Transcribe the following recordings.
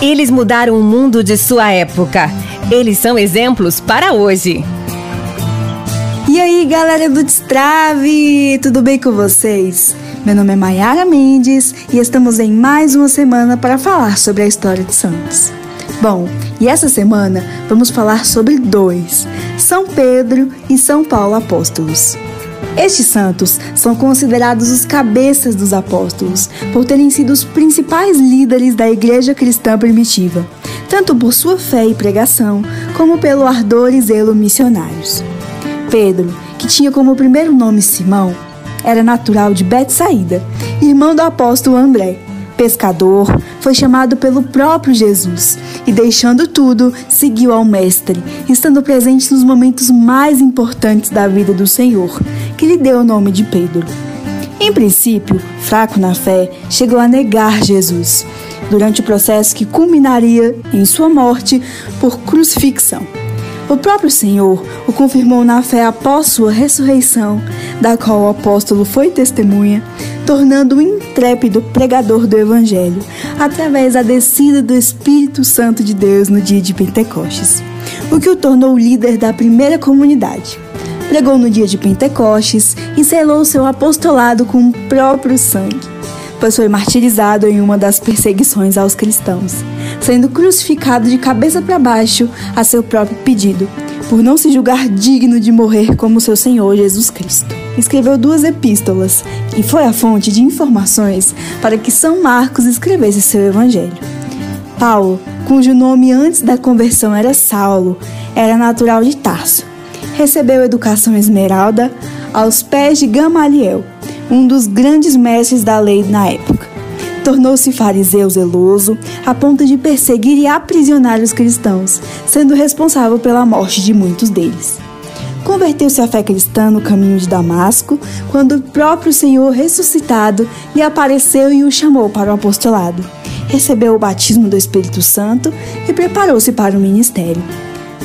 Eles mudaram o mundo de sua época. Eles são exemplos para hoje. E aí, galera do Destrave, tudo bem com vocês? Meu nome é Mayara Mendes e estamos em mais uma semana para falar sobre a história de Santos. Bom, e essa semana vamos falar sobre dois: São Pedro e São Paulo Apóstolos. Estes santos são considerados os cabeças dos apóstolos, por terem sido os principais líderes da igreja cristã primitiva, tanto por sua fé e pregação, como pelo ardor e zelo missionários. Pedro, que tinha como primeiro nome Simão, era natural de Betsaída, irmão do apóstolo André. Pescador, foi chamado pelo próprio Jesus e, deixando tudo, seguiu ao Mestre, estando presente nos momentos mais importantes da vida do Senhor, que lhe deu o nome de Pedro. Em princípio, fraco na fé, chegou a negar Jesus, durante o processo que culminaria em sua morte por crucifixão. O próprio Senhor o confirmou na fé após sua ressurreição, da qual o apóstolo foi testemunha, tornando um intrépido pregador do Evangelho, através da descida do Espírito Santo de Deus no dia de Pentecostes, o que o tornou líder da primeira comunidade. Pregou no dia de Pentecostes e selou seu apostolado com o próprio sangue, pois foi martirizado em uma das perseguições aos cristãos sendo crucificado de cabeça para baixo a seu próprio pedido, por não se julgar digno de morrer como seu Senhor Jesus Cristo. Escreveu duas epístolas e foi a fonte de informações para que São Marcos escrevesse seu evangelho. Paulo, cujo nome antes da conversão era Saulo, era natural de Tarso. Recebeu educação esmeralda aos pés de Gamaliel, um dos grandes mestres da lei na época tornou-se fariseu zeloso, a ponto de perseguir e aprisionar os cristãos, sendo responsável pela morte de muitos deles. Converteu-se à fé cristã no caminho de Damasco, quando o próprio Senhor ressuscitado lhe apareceu e o chamou para o apostolado. Recebeu o batismo do Espírito Santo e preparou-se para o ministério.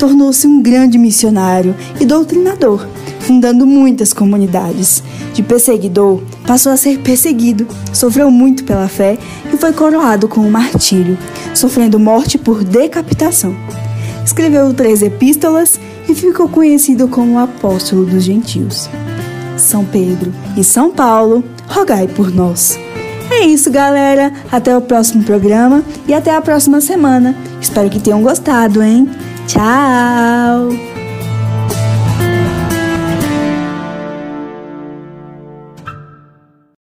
Tornou-se um grande missionário e doutrinador, fundando muitas comunidades. De perseguidor, passou a ser perseguido, sofreu muito pela fé e foi coroado com o martírio, sofrendo morte por decapitação. Escreveu três epístolas e ficou conhecido como apóstolo dos gentios. São Pedro e São Paulo, rogai por nós. É isso, galera. Até o próximo programa e até a próxima semana. Espero que tenham gostado, hein? Ciao!